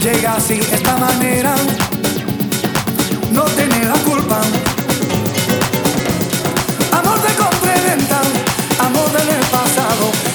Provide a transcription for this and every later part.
llega así esta manera, no tiene la culpa. Amor de complementa, amor del pasado.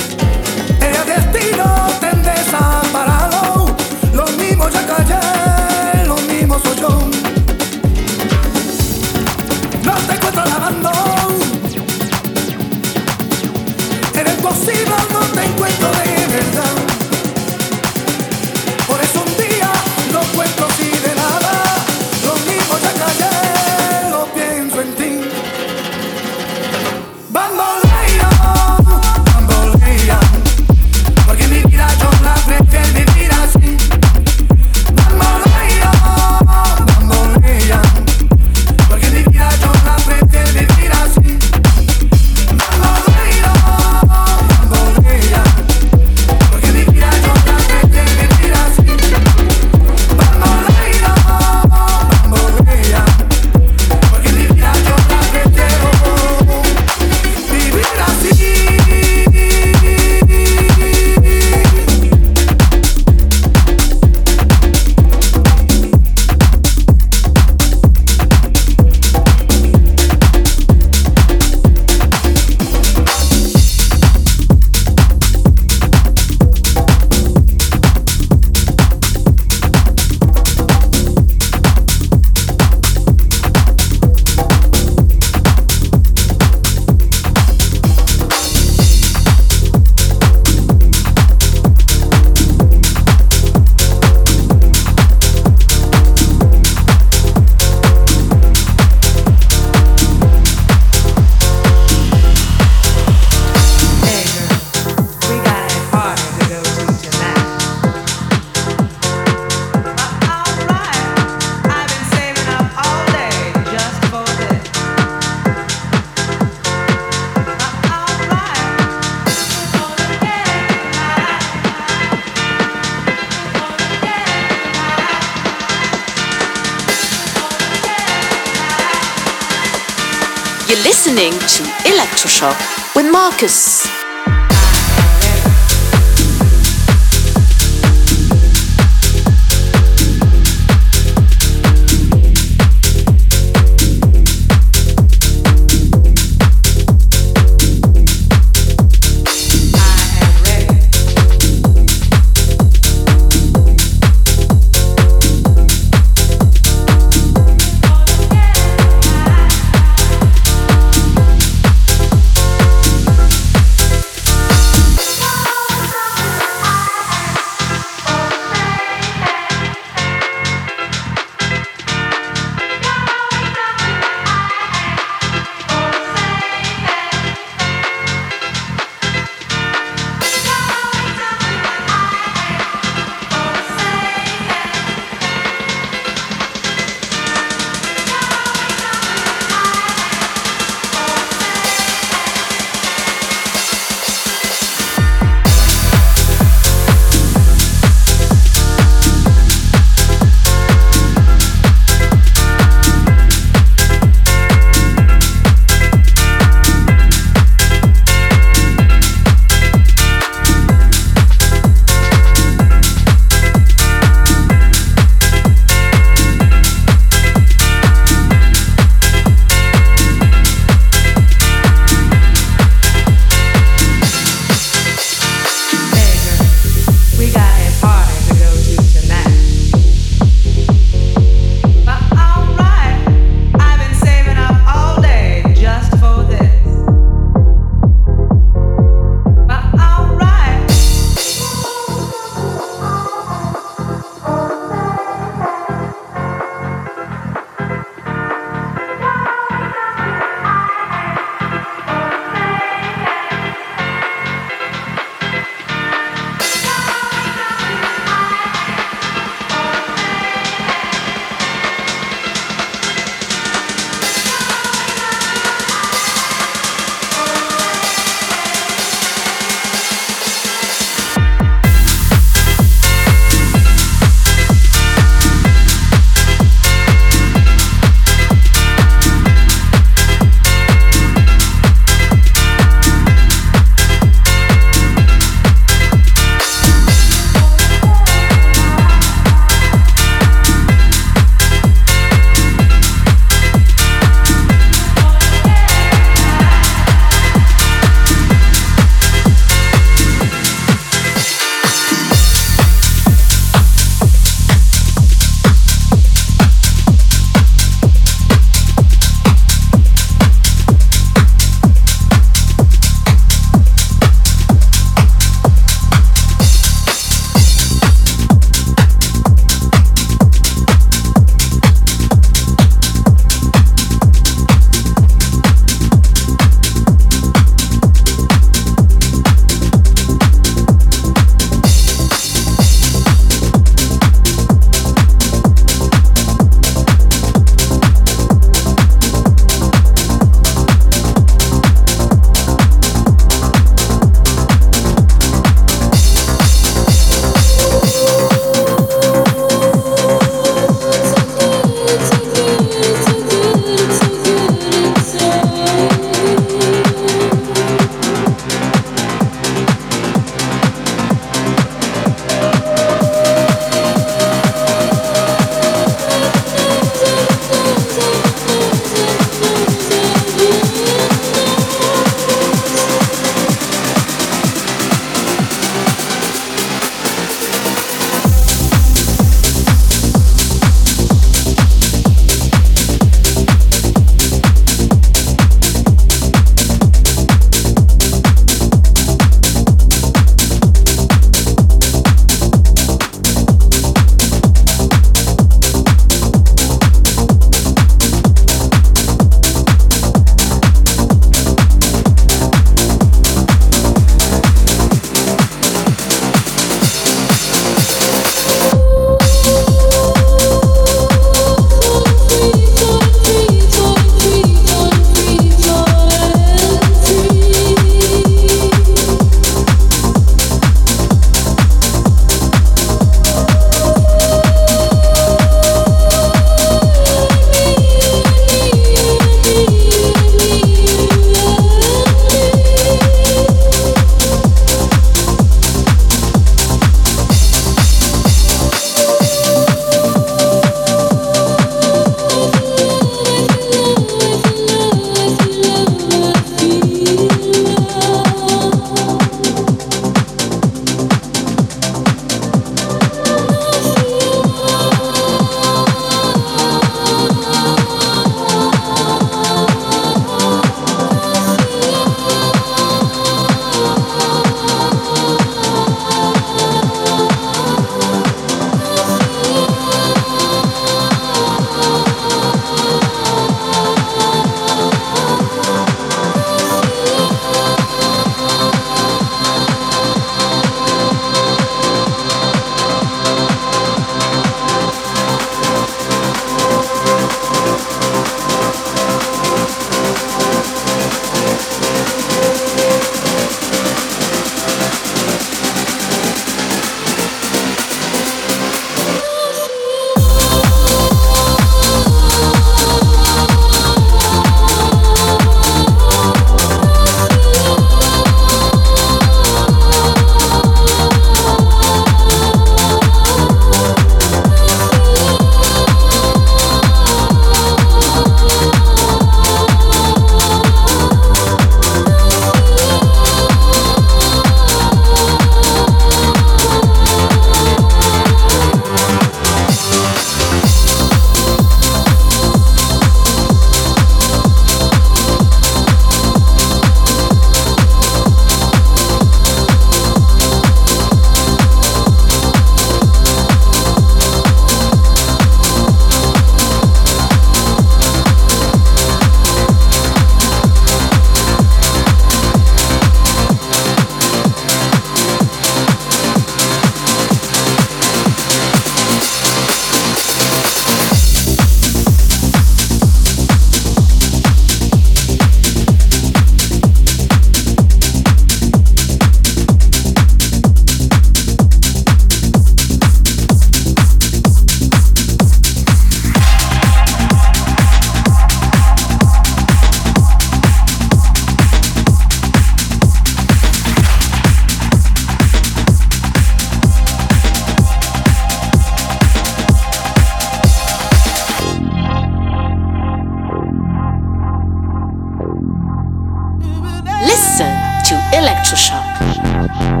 Yeah.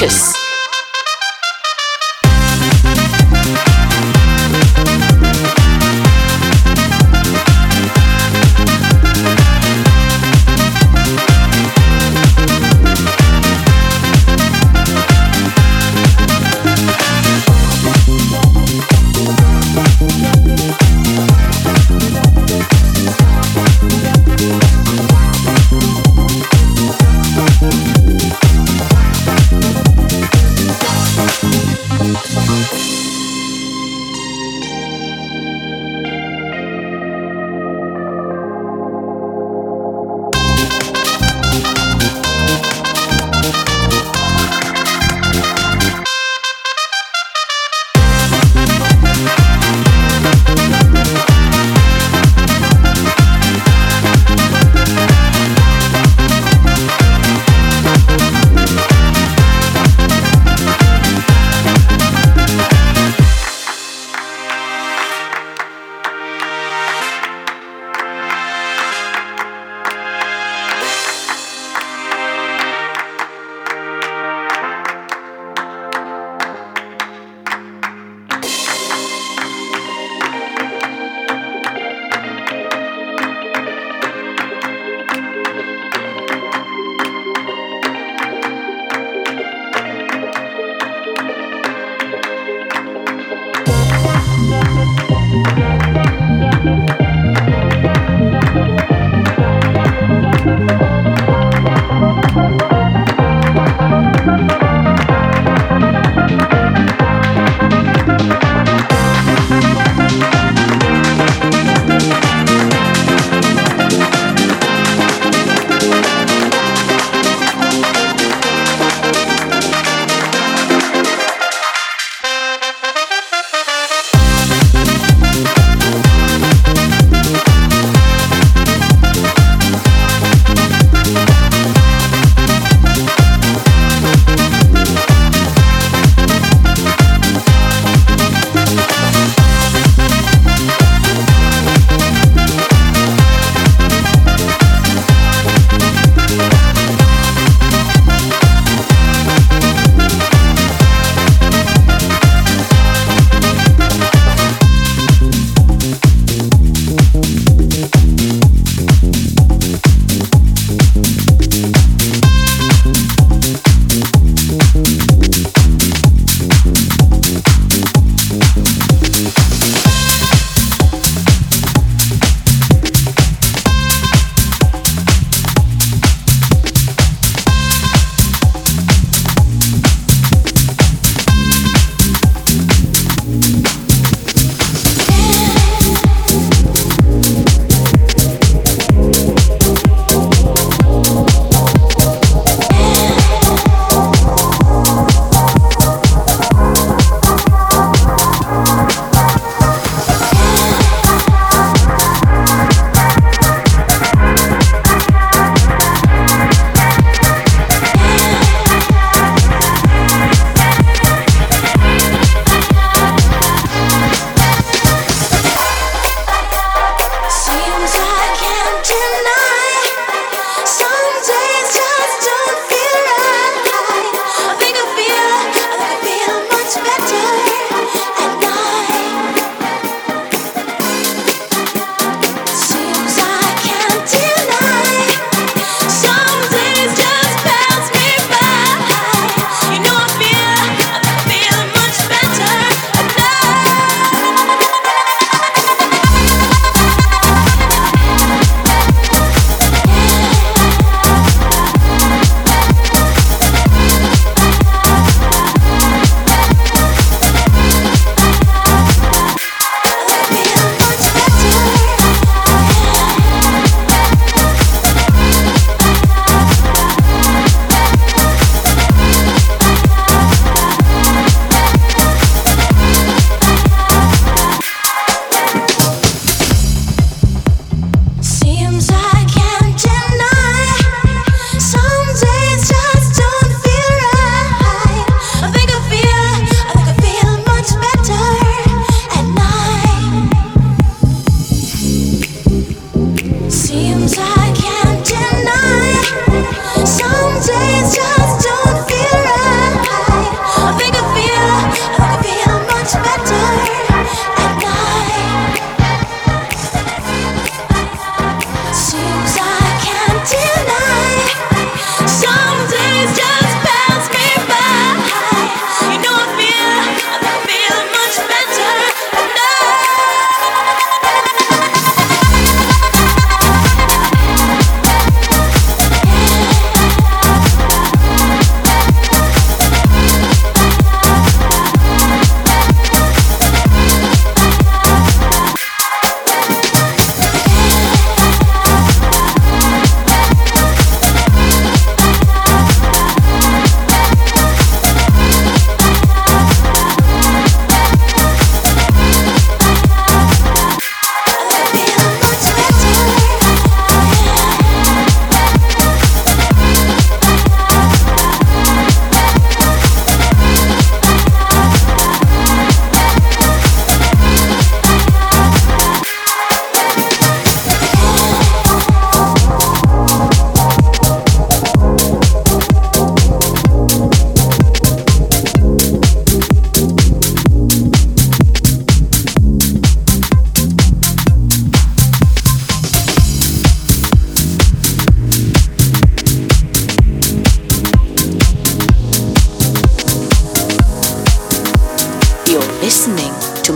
With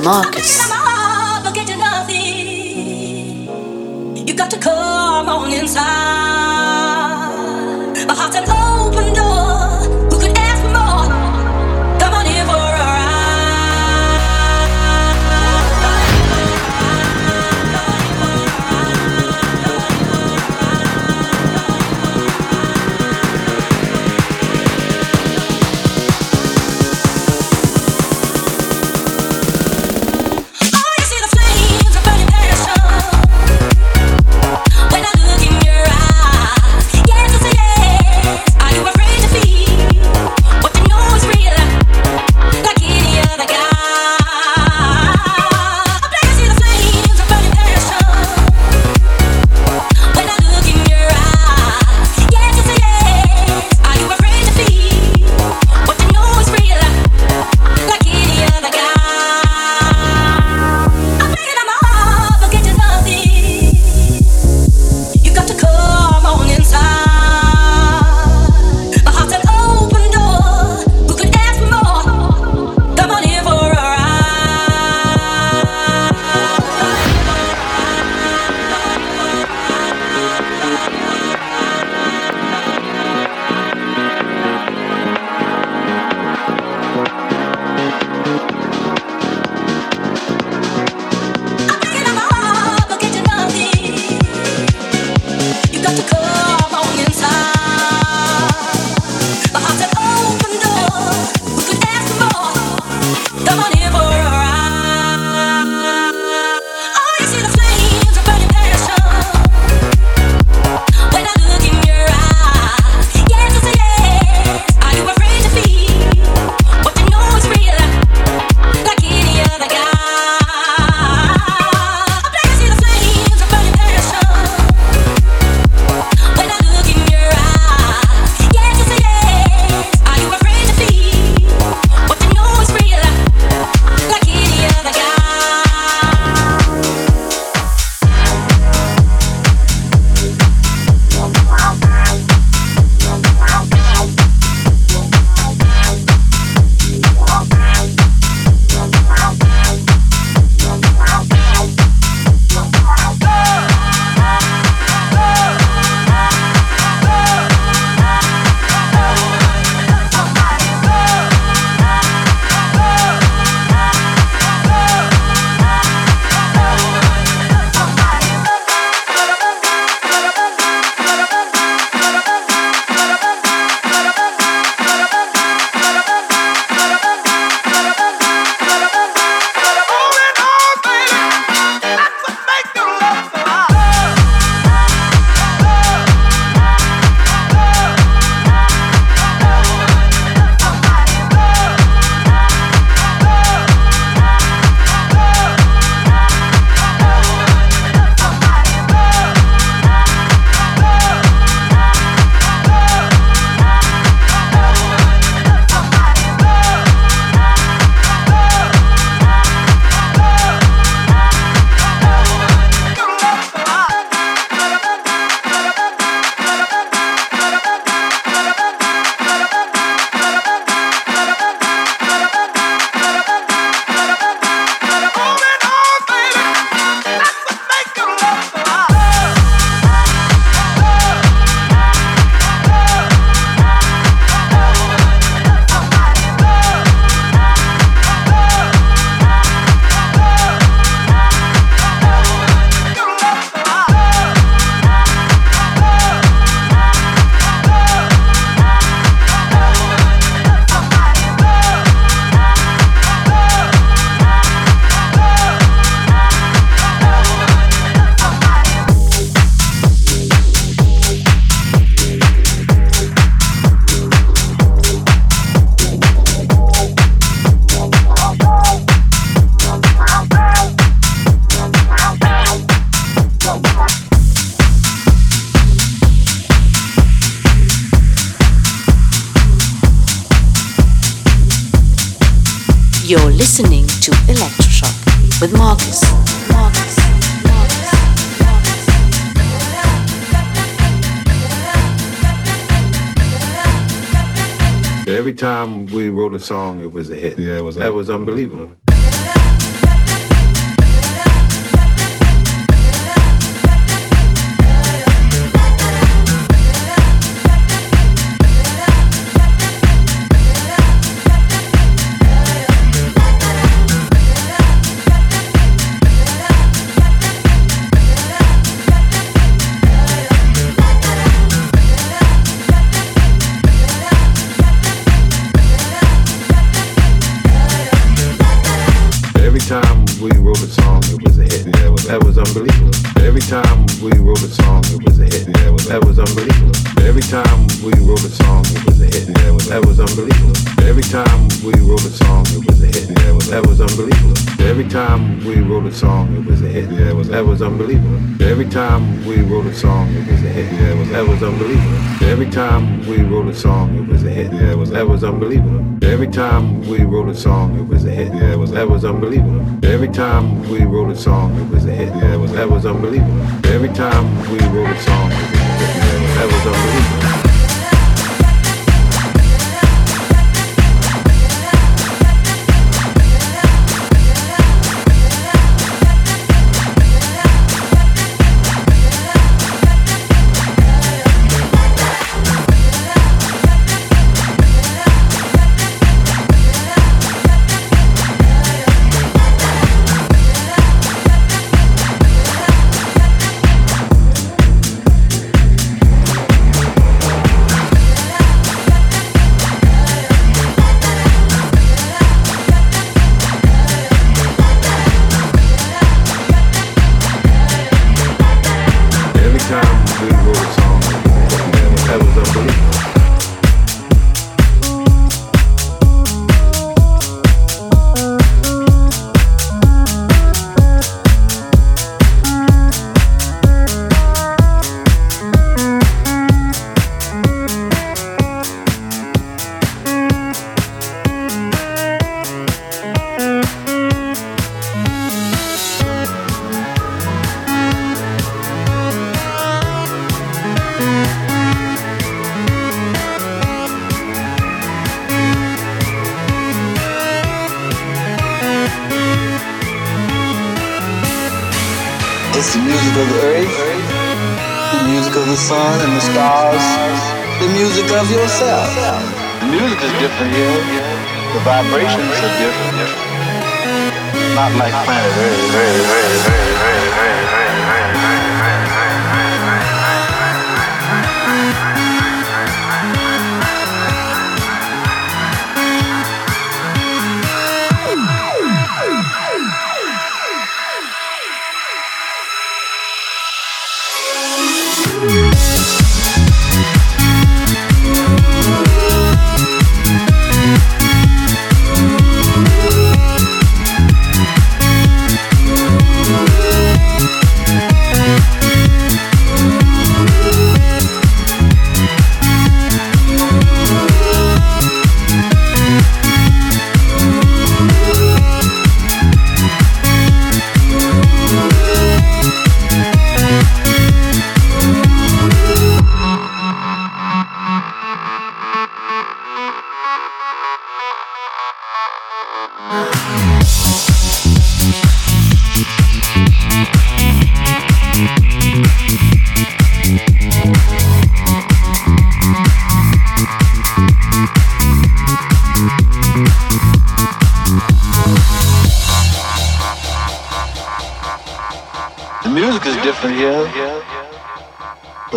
markets. song, it was a hit. Yeah, it was. That was unbelievable. We wrote a song, it was a hit. Yeah, that was unbelievable. Every time we wrote a song, it was a hit. Yeah, that was unbelievable. Every time we wrote a song, it was a hit. Yeah, that was unbelievable. Every time we wrote a song, it was a hit. Yeah, that was unbelievable. Every time we wrote a song, it was a hit. Yeah, that was unbelievable. Every time we wrote a song, it was a hit. Yeah, that was unbelievable. Every time we wrote a song, it was a hit. Yeah, that was unbelievable. Every time we wrote a song, it was a hit. Yeah, that was unbelievable. Every time we wrote a song, it was a hit. Yeah, that was unbelievable. yourself. Music is different here. The vibrations are different. Not like planet Earth.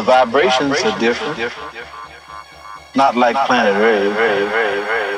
Vibrations are different. Not like planet Earth.